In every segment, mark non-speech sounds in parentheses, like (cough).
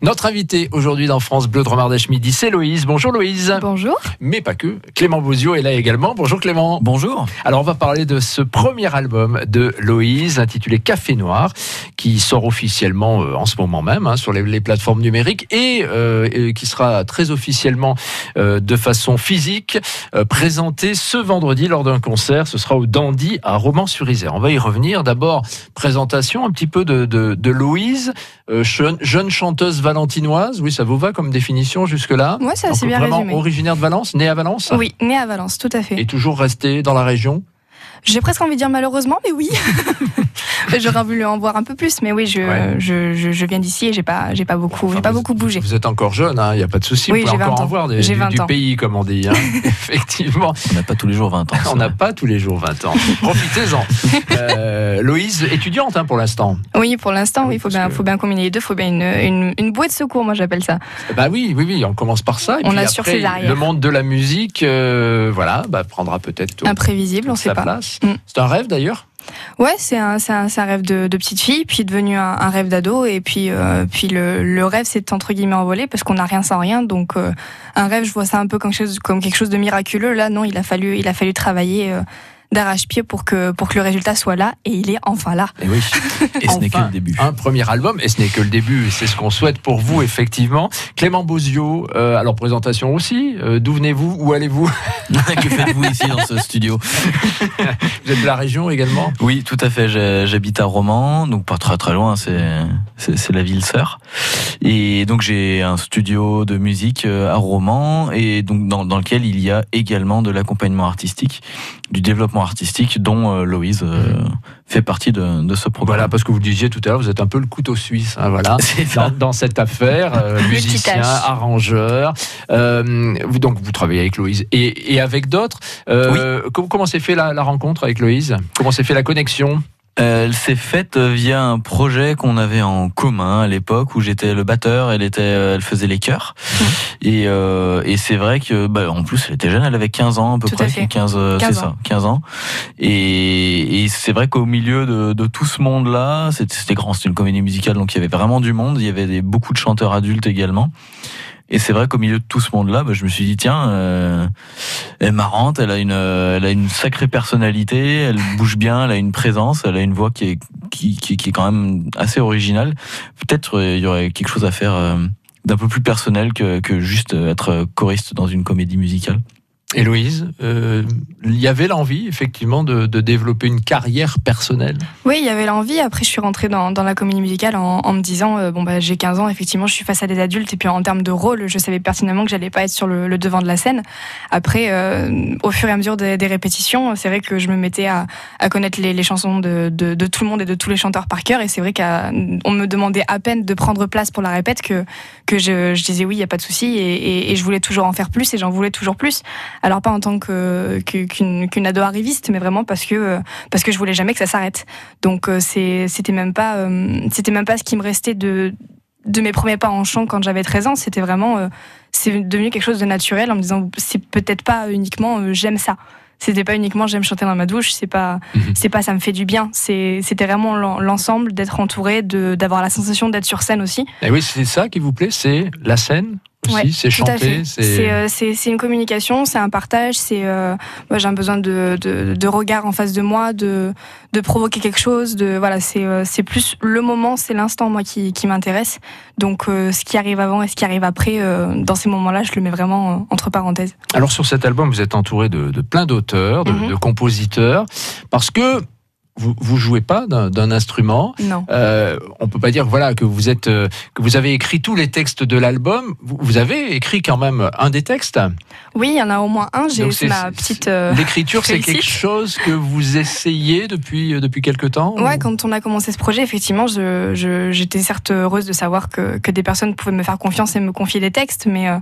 Notre invité aujourd'hui dans France Bleu de Romardèche Midi, c'est Loïse. Bonjour Loïse. Bonjour. Mais pas que. Clément Bozio est là également. Bonjour Clément. Bonjour. Alors on va parler de ce premier album de Loïse intitulé Café Noir qui sort officiellement euh, en ce moment même hein, sur les, les, plateformes numériques et, euh, et, qui sera très officiellement euh, de façon physique euh, présenté ce vendredi lors d'un concert. Ce sera au Dandy à Romans-sur-Isère. On va y revenir. D'abord, présentation un petit peu de, de, de Loïse, euh, jeune, jeune chanteuse valentinoise. Oui, ça vous va comme définition jusque-là Oui, c'est assez bien vraiment résumé. originaire de Valence, née à Valence Oui, née à Valence, tout à fait. Et toujours restée dans la région J'ai presque envie de dire malheureusement, mais oui. (laughs) J'aurais voulu en voir un peu plus, mais oui, je, Ouais. je, je, je viens d'ici et j'ai pas, j'ai pas beaucoup, j'ai pas beaucoup bougé. Vous êtes encore jeune, il n'y a pas de souci. Oui, vous pouvez j'ai encore 20 en ans. voir des- J'ai du, 20 du ans. pays, comme on dit. hein. (laughs) Effectivement, On n'a pas tous les jours 20 ans. on n'a pas tous les jours 20 ans. (laughs) Profitez-en. Euh, Loïse, étudiante hein, pour l'instant. Oui, pour l'instant, oui, il faut bien, que- faut bien combiner les deux, faut bien une, une, une bouée de secours, moi j'appelle ça. Bah oui, oui, oui, on commence par ça. Et On puis assure après, ses arrières. le monde de la musique, euh, voilà, bah, prendra peut-être tout Imprévisible, on toute sait sa pas. place. Mm. C'est un rêve d'ailleurs? Ouais, c'est un, rêve de, petite fille, puis devenu un, rêve d'ado, et puis, euh, le, rêve c'est entre guillemets envolé parce qu'on n'a rien sans rien, donc euh, un rêve, je vois ça un peu comme quelque chose, comme quelque chose de miraculeux. Là, non, il a fallu, il a fallu travailler euh, d'arrache-pied pour que, pour que le résultat soit là, et il est enfin là. Et oui. (laughs) Et ce n'est que le début. Un premier album, et ce n'est que le début, et c'est ce qu'on souhaite pour vous, effectivement. Clément Bozio, euh, alors présentation aussi. Euh, D'où venez-vous Où allez-vous (laughs) (laughs) que faites-vous ici dans ce studio Vous êtes de la région également Oui, tout à fait. J'habite à Romans, donc pas très très loin. C'est c'est c'est la ville sœur. Et donc j'ai un studio de musique euh, à Romans et donc dans, dans lequel il y a également de l'accompagnement artistique, du développement artistique, dont euh, Loïse euh, fait partie de, de ce programme. Voilà, parce que vous le disiez tout à l'heure, vous êtes un peu le couteau suisse. hein, voilà. (laughs) Dans, dans cette affaire, euh, (laughs) musicien, arrangeur. Vous, donc, vous travaillez avec Loïse et, et avec d'autres. Com- Comment s'est fait la, la rencontre avec Loïse? Comment s'est fait la connexion? Elle s'est faite euh, via un projet qu'on avait en commun à l'époque où j'étais le batteur, elle était, euh, elle faisait les chœurs. Et, euh, et c'est vrai que, bah, en plus, elle était jeune, elle avait 15 ans à peu Tout à près, fait. 15, euh, 15 c'est ça, 15 ans. Et, et c'est vrai qu'au milieu de, de tout ce monde-là, c'était c'était grand, c'était une comédie musicale, donc il y avait vraiment du monde. Il y avait des, beaucoup de chanteurs adultes également. Et c'est vrai qu'au milieu de tout ce monde-là, bah, je me suis dit tiens, euh, elle est marrante, elle a une, euh, elle a une sacrée personnalité, elle bouge bien, elle a une présence, elle a une voix qui est, qui, est quand même assez originale. Peut-être euh, il y aurait quelque chose à faire euh, d'un peu plus personnel que, que juste être choriste dans une comédie musicale. Et Loïse, euh, il y avait l'envie, effectivement, de, de développer une carrière personnelle? Oui, il y avait l'envie. Après, je suis rentrée dans, dans la comédie musicale en, me disant euh, bon bah j'ai 15 ans, effectivement, je suis face à des adultes et puis en termes de rôle, je savais pertinemment que j'allais pas être sur le, devant de la scène. Après, euh, au fur et à mesure des, répétitions, c'est vrai que je me mettais à, à connaître les, les chansons de, de, tout le monde et de tous les chanteurs par cœur. Et c'est vrai qu'on me demandait à peine de prendre place pour la répète que que je, je disais oui, il y a pas de souci et, et, et je voulais toujours en faire plus et j'en voulais toujours plus. Alors pas en tant que qu'une ado arriviste, mais vraiment parce que parce que je voulais jamais que ça s'arrête. Donc euh, c'était même pas euh, c'était même pas ce qui me restait de de mes premiers pas en chant quand j'avais 13 ans, c'était vraiment euh, c'est devenu quelque chose de naturel en me disant c'est peut-être pas uniquement j'aime ça. C'était pas uniquement j'aime chanter dans ma douche, c'est pas Mhm. c'est pas ça me fait du bien, c'était vraiment l'en- l'ensemble d'être entouré d'avoir la sensation d'être sur scène aussi. Et oui, c'est ça qui vous plaît, c'est la scène? Aussi, Ouais, c'est chanter. C'est euh, c'est- c'est une communication, c'est un partage. C'est euh, moi j'ai un besoin de, de, de regard en face de moi, de, de provoquer quelque chose. De voilà, c'est euh, c'est plus le moment, c'est l'instant moi qui, qui m'intéresse. Donc euh, ce qui arrive avant et ce qui arrive après, euh, dans ces moments-là, je le mets vraiment euh, entre parenthèses. Alors sur cet album, vous êtes entouré de, de plein d'auteurs, de, Mhm. de compositeurs, parce que vous, vous jouez pas d'un instrument. Non. Euh, on peut pas dire voilà que vous êtes euh, que vous avez écrit tous les textes de l'album. Vous, vous avez écrit quand même un des textes. Oui, il y en a au moins un. J'ai ma petite. euh, L'écriture, c'est quelque chose que vous essayez depuis euh, depuis quelque temps. Ouais, ou- quand on a commencé ce projet, effectivement, j'étais certes heureuse de savoir que, que des personnes pouvaient me faire confiance et me confier des textes, mais, euh,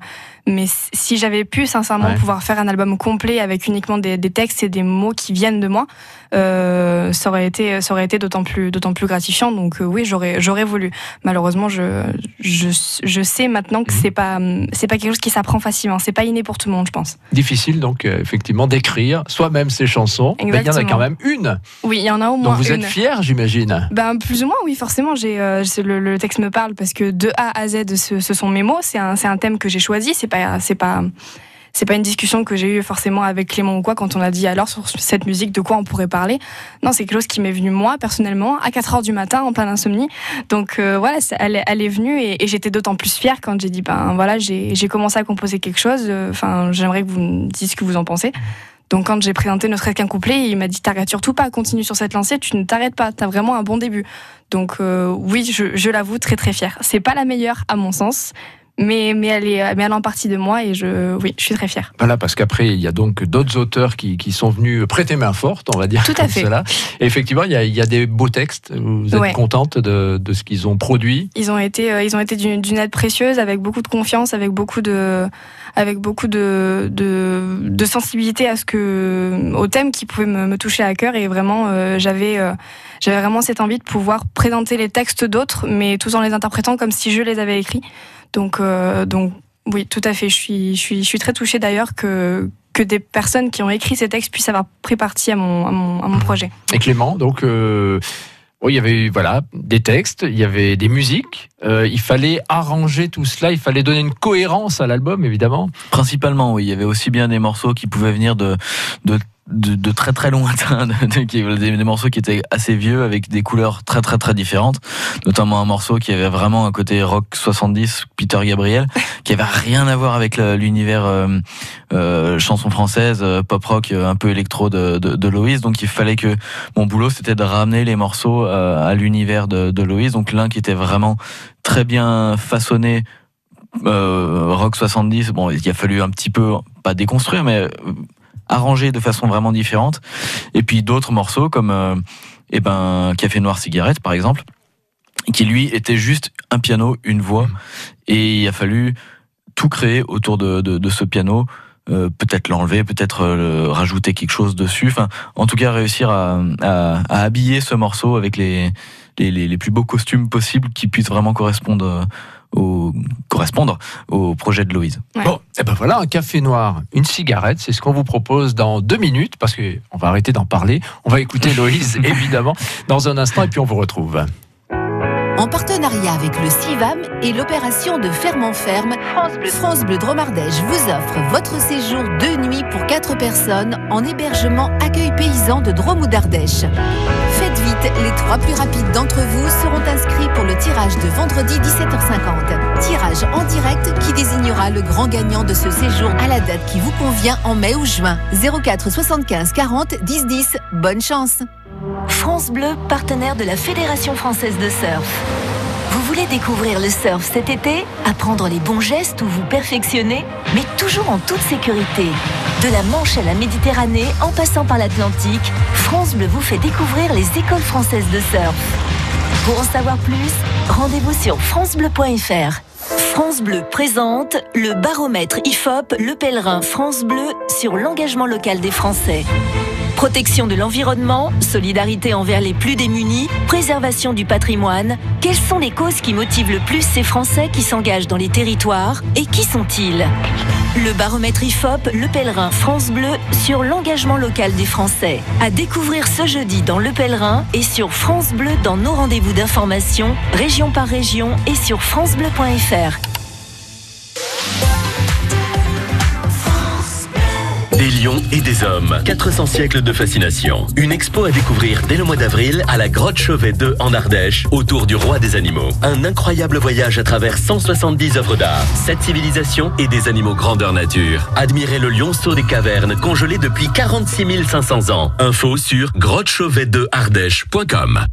mais si j'avais pu sincèrement Ouais. pouvoir faire un album complet avec uniquement des, des textes et des mots qui viennent de moi, euh, ça aurait été, ça aurait été d'autant plus, d'autant plus gratifiant. Donc oui, j'aurais, j'aurais voulu. Malheureusement, je, je, je sais maintenant que mhm. c'est pas, c'est pas quelque chose qui s'apprend facilement. C'est pas inné pour tout le monde, je pense. Difficile donc effectivement d'écrire soi-même ses chansons. Mais il y en a quand même une. Oui, il y en a au moins. Donc vous êtes fier, j'imagine. Ben plus ou moins, oui, forcément. J'ai, le, le, texte me parle parce que de A à Z, ce, ce sont mes mots. C'est un, c'est un thème que j'ai choisi. C'est pas, c'est pas c'est pas une discussion que j'ai eue forcément avec Clément ou quoi quand on a dit alors sur cette musique de quoi on pourrait parler. Non, c'est quelque chose qui m'est venu moi personnellement à 4 heures du matin en pleine insomnie. Donc euh, voilà, elle, elle, est venue et, j'étais d'autant plus fière quand j'ai dit ben voilà j'ai commencé à composer quelque chose. Enfin j'aimerais que vous me disiez ce que vous en pensez. Donc quand j'ai présenté ne serait qu'un couplet, il m'a dit t'arrêtes surtout pas, continue sur cette lancée, tu ne t'arrêtes pas, t'as vraiment un bon début. Donc euh, oui, je, je l'avoue, très très fière. C'est pas la meilleure à mon sens, mais, mais, elle est, mais elle en partie de moi et je, oui, je suis très fière. Voilà, parce qu'après, il y a donc d'autres auteurs qui, qui, sont venus prêter main forte, on va dire. Tout à fait. Cela. Et effectivement, il y, a, il y, a, des beaux textes. Vous êtes contente de, de, ce qu'ils ont produit? Ils ont été, euh, ils ont été d'une aide précieuse, avec beaucoup de confiance, avec beaucoup de, avec beaucoup de, de, de sensibilité à ce que, au thème qui pouvait me, me toucher à cœur. Et vraiment, euh, j'avais, euh, j'avais vraiment cette envie de pouvoir présenter les textes d'autres, mais tout en les interprétant comme si je les avais écrits. Donc, euh, donc oui, tout à fait. Je suis, je suis, je suis très touchée d'ailleurs que, que des personnes qui ont écrit ces textes puissent avoir pris parti à mon, à mon, à mon projet. Et Clément, donc, euh, oui, il y avait voilà des textes, il y avait des musiques. Euh, il fallait arranger tout cela, il fallait donner une cohérence à l'album, évidemment. Principalement, oui. Il y avait aussi bien des morceaux qui pouvaient venir de, de de, de, très très lointain, (laughs) des, des, morceaux qui étaient assez vieux avec des couleurs très très très différentes, notamment un morceau qui avait vraiment un côté rock 70, Peter Gabriel, (laughs) qui avait rien à voir avec l'univers euh, euh, chanson française, euh, pop rock, un peu électro de, de, de, Loïs. Donc il fallait que mon boulot c'était de ramener les morceaux euh, à l'univers de, de Loïs. Donc l'un qui était vraiment très bien façonné rock 70. Bon, il a fallu un petit peu pas déconstruire, mais arrangé de façon vraiment différente. Et puis d'autres morceaux comme euh, eh ben Café Noir Cigarette par exemple, qui lui était juste un piano, une voix, et il a fallu tout créer autour de, de, de ce piano. Euh, peut-être l'enlever, peut-être euh, rajouter quelque chose dessus. Enfin, en tout cas, réussir à, à, à habiller ce morceau avec les, les, les, plus beaux costumes possibles qui puissent vraiment correspondre au, correspondre au projet de Louise. Bon, et eh ben voilà, un café noir, une cigarette, c'est ce qu'on vous propose dans deux minutes, parce qu'on va arrêter d'en parler. On va écouter Loïse, (laughs) évidemment, dans un instant, et puis on vous retrouve en partenariat avec le CIVAM et l'opération de Ferme en Ferme, France Bleu, France Bleu Dromardèche vous offre votre séjour de nuit pour 4 personnes en hébergement accueil paysan de Drôme ou d'Ardèche. Vite, les trois plus rapides d'entre vous seront inscrits pour le tirage de vendredi 17h50. Tirage en direct qui désignera le grand gagnant de ce séjour à la date qui vous convient en mai ou juin. 04 75 40 10 10. Bonne chance France Bleu, partenaire de la Fédération française de surf. Voulez découvrir le surf cet été Apprendre les bons gestes ou vous perfectionner Mais toujours en toute sécurité. De la Manche à la Méditerranée, en passant par l'Atlantique, France Bleu vous fait découvrir les écoles françaises de surf. Pour en savoir plus, rendez-vous sur francebleu.fr. France Bleu présente le baromètre IFOP Le Pèlerin France Bleu sur l'engagement local des Français. Protection de l'environnement, solidarité envers les plus démunis, préservation du patrimoine. Quelles sont les causes qui motivent le plus ces Français qui s'engagent dans les territoires et qui sont-ils? Le baromètre IFOP, Le Pèlerin France Bleu sur l'engagement local des Français. À découvrir ce jeudi dans Le Pèlerin et sur France Bleu dans nos rendez-vous d'information, région par région et sur francebleu.fr. Des lions et des hommes. 400 siècles de fascination. Une expo à découvrir dès le mois d'avril à la grotte Chauvet 2 en Ardèche, autour du roi des animaux. Un incroyable voyage à travers 170 œuvres d'art, 7 civilisations et des animaux grandeur nature. Admirez le lionceau des cavernes congelé depuis 46 500 ans. Info sur grottechauvet2ardèche.com.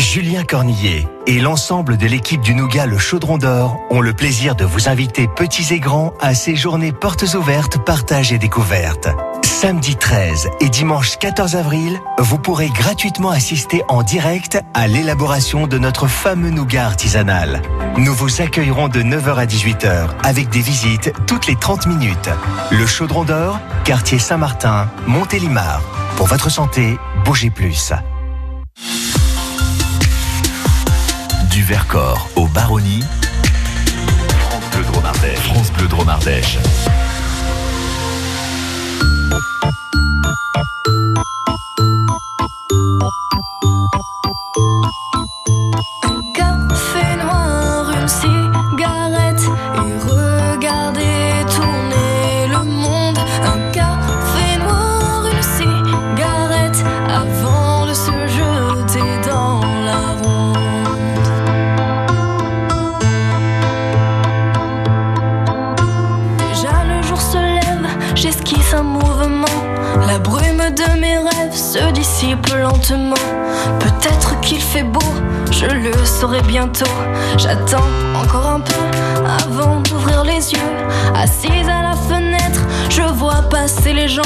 Julien Cornillet et l'ensemble de l'équipe du Nougat Le Chaudron d'Or ont le plaisir de vous inviter petits et grands à ces journées portes ouvertes, partage et découvertes. Samedi 13 et dimanche 14 avril, vous pourrez gratuitement assister en direct à l'élaboration de notre fameux nougat artisanal. Nous vous accueillerons de 9h à 18h avec des visites toutes les 30 minutes. Le Chaudron d'Or, quartier Saint-Martin, Montélimar. Pour votre santé, bougez plus. Vercors au Baronnie, France Bleu Dromardèche. France Bleu Dromardèche. Dissipe lentement. Peut-être qu'il fait beau, je le saurai bientôt. J'attends encore un peu avant d'ouvrir les yeux. Assise à la fenêtre, je vois passer les gens.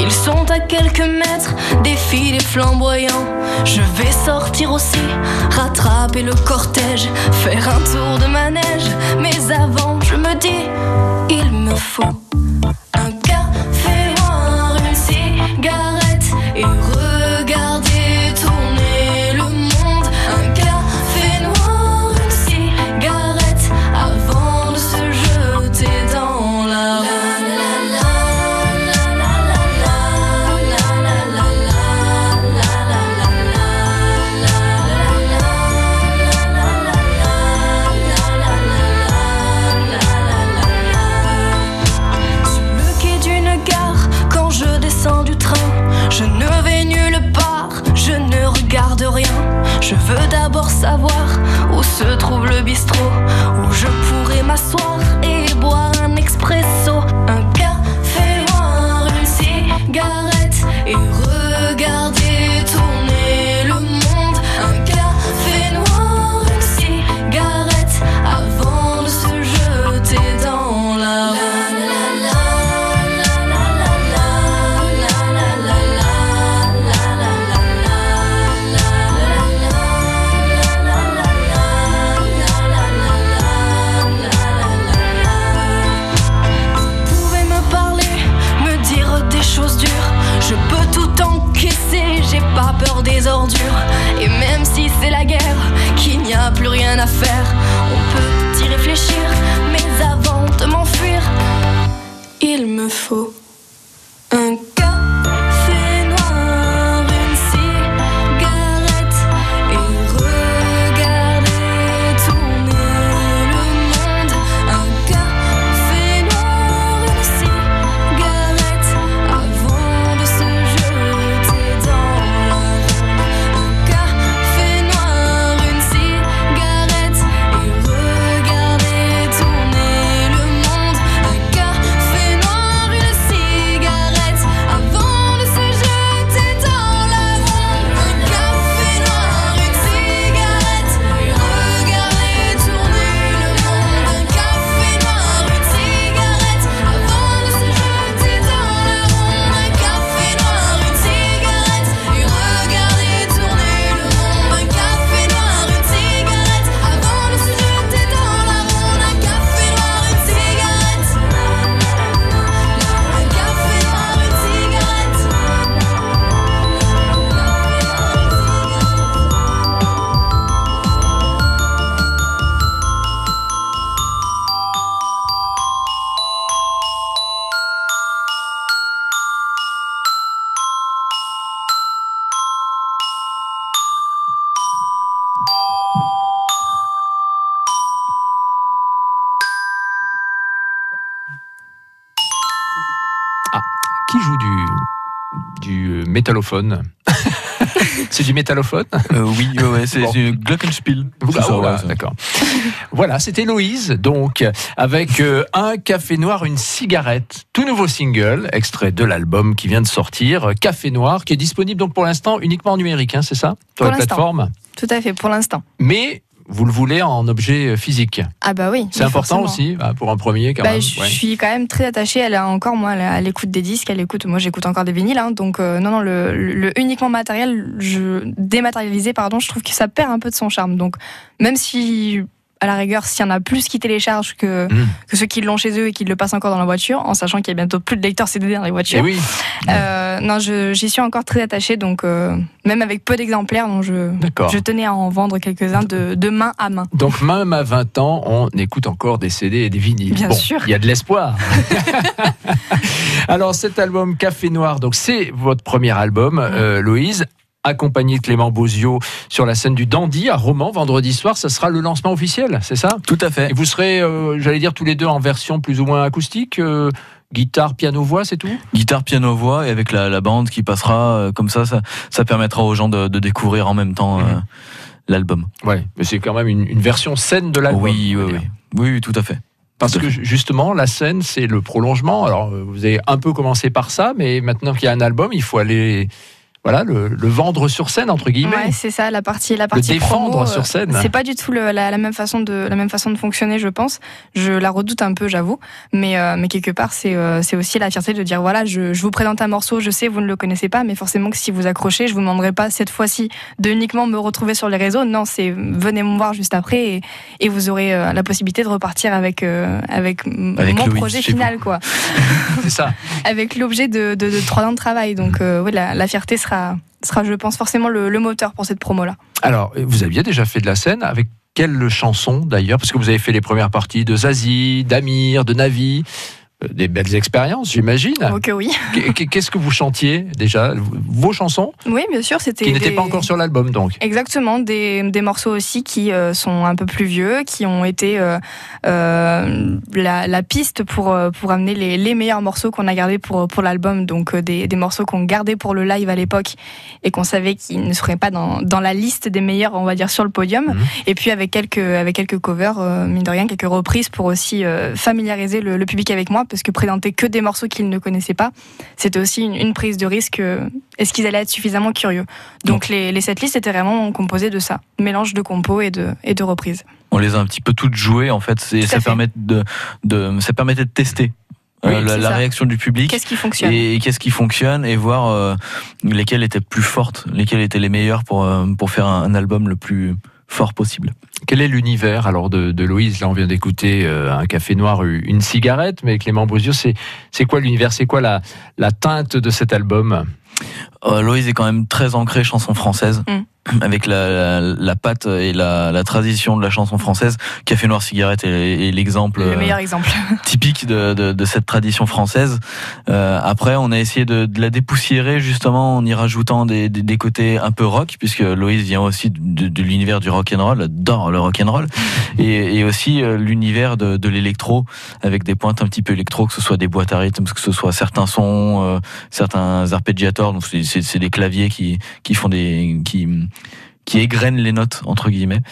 Ils sont à quelques mètres, défilés flamboyants. Je vais sortir aussi, rattraper le cortège, faire un tour de manège. Mais avant, je me dis, il me faut bistrot, métallophone (laughs) C'est du métallophone? Euh, oui, ouais, c'est Bon. une Glockenspiel. Ah, ça, ouais, ça. d'accord. Voilà, c'était Loïse, donc, avec euh, un café noir, une cigarette. Tout nouveau single, extrait de l'album qui vient de sortir, Café Noir, qui est disponible donc pour l'instant uniquement en numérique, hein, c'est ça? Sur Pour la plateforme? Tout à fait, pour l'instant. Mais vous le voulez en objet euh, physique. Ah bah oui. C'est important forcément. aussi, bah, pour un premier quand Bah, même. je ouais. suis quand même très attachée. Elle a encore moi à l'écoute des disques. Elle écoute. Moi, j'écoute encore des vinyles. hein, donc euh, non, non, le uniquement matériel, je dématérialisé, pardon. Je trouve que ça perd un peu de son charme. Donc même si à la rigueur, s'il y en a plus qui téléchargent que, Mm. que ceux qui l'ont chez eux et qui le passent encore dans la voiture, en sachant qu'il y a bientôt plus de lecteurs CD dans les Eh voitures. oui, Euh, non, j'y suis encore très attachée, donc euh, même avec peu d'exemplaires, donc je, tenais à en vendre quelques-uns de, de main à main. Donc même à 20 ans, on écoute encore des CD et des vinyles. Bien bon, sûr. Il y a de l'espoir. (laughs) Alors cet album Café Noir, donc c'est votre premier album, euh, Loïse. Accompagné de Clément Bozio sur la scène du Dandy à Romans vendredi soir, ça sera le lancement officiel, c'est ça? Tout à fait. Et vous serez, euh, j'allais dire, tous les deux en version plus ou moins acoustique, euh, guitare, piano, voix, c'est tout? Guitare, piano, voix et avec la, la bande qui passera euh, comme ça, ça, ça permettra aux gens de, de découvrir en même temps Mhm. l'album. Ouais, mais c'est quand même une, une version scène de l'album. Oui, oui, oui, oui, tout à fait. Parce que justement, la scène, c'est le prolongement. Alors, vous avez un peu commencé par ça, mais maintenant qu'il y a un album, il faut aller, voilà, le, le vendre sur scène entre guillemets. Ouais, c'est ça, la partie, la le partie défendre promo, euh, sur scène. C'est pas du tout le- la, la même façon de la même façon de fonctionner, je pense. Je la redoute un peu, j'avoue, mais euh, mais quelque part c'est euh, c'est aussi la fierté de dire voilà, je, je vous présente un morceau, je sais vous ne le connaissez pas, mais forcément que si vous accrochez, je vous demanderai pas cette fois-ci de uniquement me retrouver sur les réseaux. Non, c'est venez me voir juste après et, et vous aurez euh, la possibilité de repartir avec euh, avec, Avec mon projet final quoi, (laughs) C'est ça. (laughs) avec l'objet de, de, de trois ans de travail. Donc euh, oui, la, la fierté sera sera je pense forcément le, moteur pour cette promo là. Alors, vous aviez déjà fait de la scène avec quelle chanson d'ailleurs? Parce que vous avez fait les premières parties de Zazie, d'Amir, de Navi. Des belles expériences, j'imagine. Ok oui. Qu- Qu'est-ce que vous chantiez déjà Vos chansons Oui, bien sûr, c'était. qui n'étaient des- pas encore sur l'album, donc. Exactement, des, des morceaux aussi qui euh, sont un peu plus vieux, qui ont été euh, euh, la, la piste pour, pour amener les, les meilleurs morceaux qu'on a gardés pour, pour l'album. Donc des, des morceaux qu'on gardait pour le live à l'époque et qu'on savait qu'ils ne seraient pas dans, dans la liste des meilleurs, on va dire, sur le podium. Mhm. Et puis avec quelques, avec quelques covers, mine de rien, quelques reprises pour aussi familiariser le, le public avec moi, parce que présenter que des morceaux qu'ils ne connaissaient pas, c'était aussi une, une prise de risque. euh, Est-ce qu'ils allaient être suffisamment curieux Donc les, les setlists étaient vraiment composées de ça, mélange de compos et de, et de reprises. On les a un petit peu toutes jouées en fait. À Ça, fait. permet de, de, ça permettait de tester Oui, euh, la, réaction du public. Qu'est-ce qui fonctionne Et, et qu'est-ce qui fonctionne et voir euh, lesquelles étaient plus fortes, lesquelles étaient les meilleures pour, euh, pour faire un, un album le plus fort possible. Quel est l'univers alors de, de Loïse Là, on vient d'écouter euh, un café noir, une cigarette, mais Clément Bozio, c'est c'est quoi l'univers? C'est quoi la, la teinte de cet album? Euh, Loïse est quand même très ancrée chanson française. Mm. Avec la, la, la patte et la, la tradition de la chanson française, Café Noir Cigarette est, est l'exemple Le euh, meilleur exemple. (laughs) typique de, de, de cette tradition française. Euh, après, on a essayé de, de la dépoussiérer justement en y rajoutant des, des, des côtés un peu rock, puisque Loïs vient aussi de, de l'univers du rock and roll, adore le rock and roll, (laughs) et, et aussi euh, l'univers de, de l'électro avec des pointes un petit peu électro, que ce soit des boîtes à rythme, que ce soit certains sons, euh, certains arpégiateurs, donc c'est des claviers qui, qui font des qui qui égrènent les notes entre guillemets.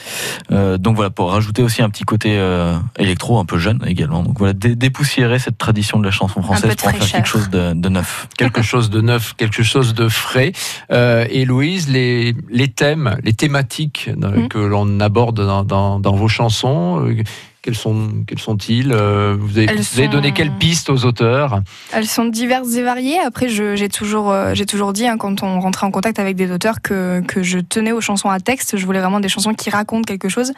Euh, donc voilà pour rajouter aussi un petit côté euh, électro un peu jeune également. Donc voilà dé- dépoussiérer cette tradition de la chanson française pour en faire quelque chose de, de neuf. (laughs) quelque chose de neuf, quelque chose de frais. Euh, et Louise, les, les thèmes, les thématiques dans- Mhm. que l'on aborde dans, dans, dans vos chansons, euh, quels sont quels sont-ils Euh, Vous avez, donné quelles pistes aux auteurs? Elles sont diverses et variées. Après, j'ai toujours, euh, j'ai toujours dit hein, quand on rentrait en contact avec des auteurs que, que je tenais aux chansons à texte. Je voulais vraiment des chansons qui racontent quelque chose.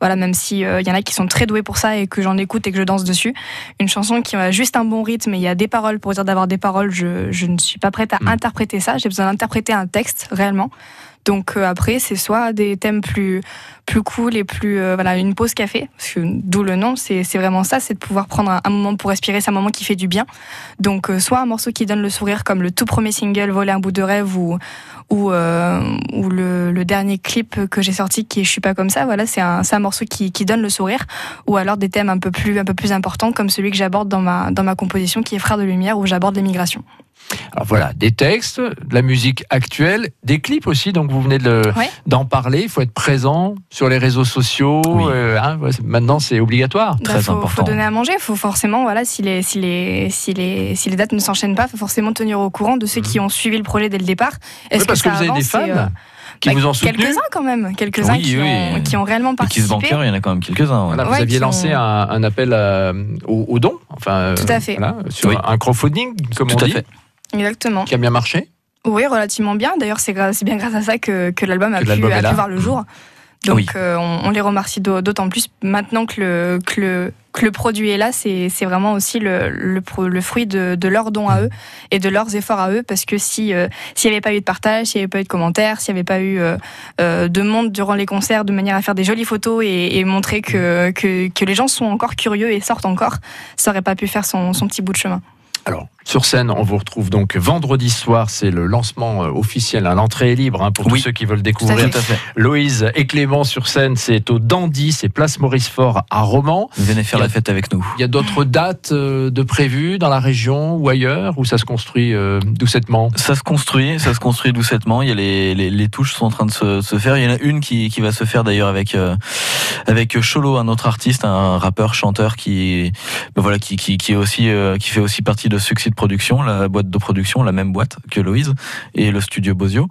Voilà, même si il y en a qui sont très doués pour ça et que j'en écoute et que je danse dessus. Une chanson qui a juste un bon rythme et il y a des paroles pour dire d'avoir des paroles. Je, je ne suis pas prête à Mm. interpréter ça. J'ai besoin d'interpréter un texte réellement. Donc euh, après, c'est soit des thèmes plus plus cool et plus euh, voilà une pause café, parce que d'où le nom, c'est vraiment ça, c'est de pouvoir prendre un, moment pour respirer, c'est un moment qui fait du bien. Donc euh, soit un morceau qui donne le sourire comme le tout premier single Voler un bout de rêve ou ou, le, dernier clip que j'ai sorti qui est Je suis pas comme ça, voilà, c'est un, un morceau qui, qui donne le sourire ou alors des thèmes un peu plus un peu plus importants comme celui que j'aborde dans ma dans ma composition qui est Frères de lumière où j'aborde l'immigration. Alors voilà, des textes, de la musique actuelle, des clips aussi. Donc vous venez de Ouais. d'en parler. Il faut être présent sur les réseaux sociaux. Oui. euh, hein, maintenant, c'est obligatoire. Très Bah, faut, important. faut donner à manger, faut forcément, voilà, si les, si les, si les, si les dates ne s'enchaînent pas, faut forcément tenir au courant de ceux qui ont suivi le projet dès le départ. Est-ce Oui, parce que, vous avez des fans et, euh, qui bah, vous ont soutenu. Quelques-uns quand même, quelques-uns Oui, qui, oui. Ont, qui ont réellement Les Kiss participé. Banker, il y en a quand même quelques-uns. ouais. Voilà, vous Ouais, aviez qui lancé ont- un, un appel euh, au, au don, enfin, euh, Tout à fait. voilà, sur Oui. un crowdfunding, comme Tout on à fait. Exactement. qui a bien marché. Oui, relativement bien. D'ailleurs, c'est bien grâce à ça que, que l'album a, pu, a voir le jour. Donc Oui. euh, on, on les remercie d'au- d'autant plus maintenant que le, que le, que le produit est là. C'est vraiment aussi le, le, pro- le fruit de, de leurs dons à eux et de leurs efforts à eux. Parce que euh, s'il n'y avait pas eu de partage, s'il n'y avait pas eu de commentaires, s'il n'y avait pas eu euh, euh, de monde durant les concerts de manière à faire des jolies photos et, et montrer que, que, que les gens sont encore curieux et sortent encore, ça aurait pas pu faire son, son petit bout de chemin. Alors, sur scène, on vous retrouve donc vendredi soir, c'est le lancement euh, officiel. hein. L'entrée est libre hein, pour Oui. tous ceux qui veulent découvrir. Tout à fait. Loïse et Clément sur scène, c'est au Dandy, c'est place Maurice Fort à Romans. Venez faire la fête avec nous. Il y a d'autres dates euh, de prévues dans la région ou ailleurs où ça se construit euh, doucettement? Ça se construit, ça se construit doucettement. Il y a les, les, les touches sont en train de se, se faire. Il y en a une qui, qui va se faire d'ailleurs avec euh, avec Cholo, un autre artiste, un rappeur chanteur qui ben voilà qui, qui, qui est aussi euh, qui fait aussi partie de Succès de Production, la boîte de production, la même boîte que Loïse et le studio Bosio.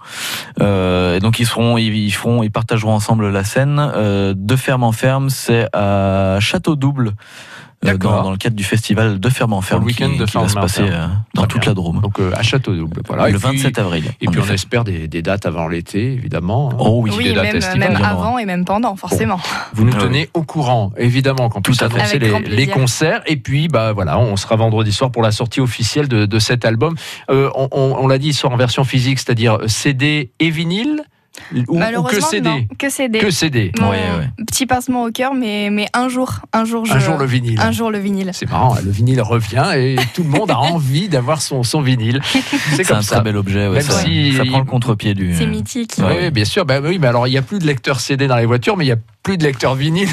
Euh, et donc ils seront ils, ils feront ils partageront ensemble la scène euh, de ferme en ferme. C'est à Château Double. Euh, D'accord. Dans, dans le cadre du festival de ferme en ferme le week-end qui, de qui Ferme va se passer euh, dans toute bien. la Drôme. Donc euh, à Château Double. Voilà. le Et puis- 27 avril. Et puis on espère des, des dates avant l'été, évidemment. hein. Oh oui, Oui, des dates même, estivales, même avant et même pendant, forcément. Vous nous Ah tenez au courant, évidemment, qu'on puisse annoncer les, concerts. Et puis, bah voilà, on sera vendredi soir pour la sortie officielle de, de cet album. Euh, on on- on l'a dit, il sort en version physique, c'est-à-dire CD et vinyle ou, ou que Malheureusement, CD non, que CD. Que CD. Mon Ouais, ouais. Petit pincement au cœur, mais, mais un jour, un jour, je, Un jour le vinyle. un jour le vinyle. C'est marrant, hein, le vinyle revient et tout le monde a (laughs) envie d'avoir son, son vinyle. C'est comme un ça. très bel objet. ouais, Même ça, si- ça prend le contre-pied du. C'est mythique. Oui, Ouais. bien sûr. Bah oui, mais alors il n'y a plus de lecteur CD dans les voitures, mais il n'y a plus de lecteur vinyle.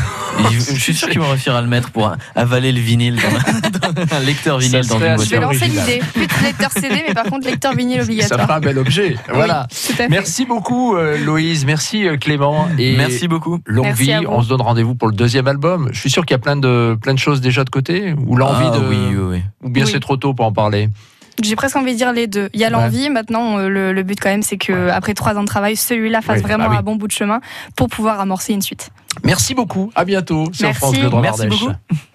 Je je suis sûr qu'ils vont réussir à le mettre pour avaler le vinyle, dans, dans un lecteur vinyle Ça dans une assez Je vais voiture. lancer l'idée. Plus de lecteur CD, mais par contre lecteur vinyle Ça obligatoire. fera un bel objet. Voilà. Oui. Merci beaucoup euh, Loïse, merci euh, Clément et Merci beaucoup. longue Merci vie. On se donne rendez-vous pour le deuxième album. Je suis sûr qu'il y a plein de plein de choses déjà de côté ou l'envie Ah de oui, oui, oui. ou bien Oui. c'est trop tôt pour en parler. J'ai presque envie de dire les deux. Il y a Ouais. l'envie, maintenant euh, le, le but quand même c'est que après trois ans de travail, celui-là fasse Oui, vraiment oui. un bon bout de chemin pour pouvoir amorcer une suite. Merci beaucoup. À bientôt sur Merci. France Bleu Drôme Merci beaucoup.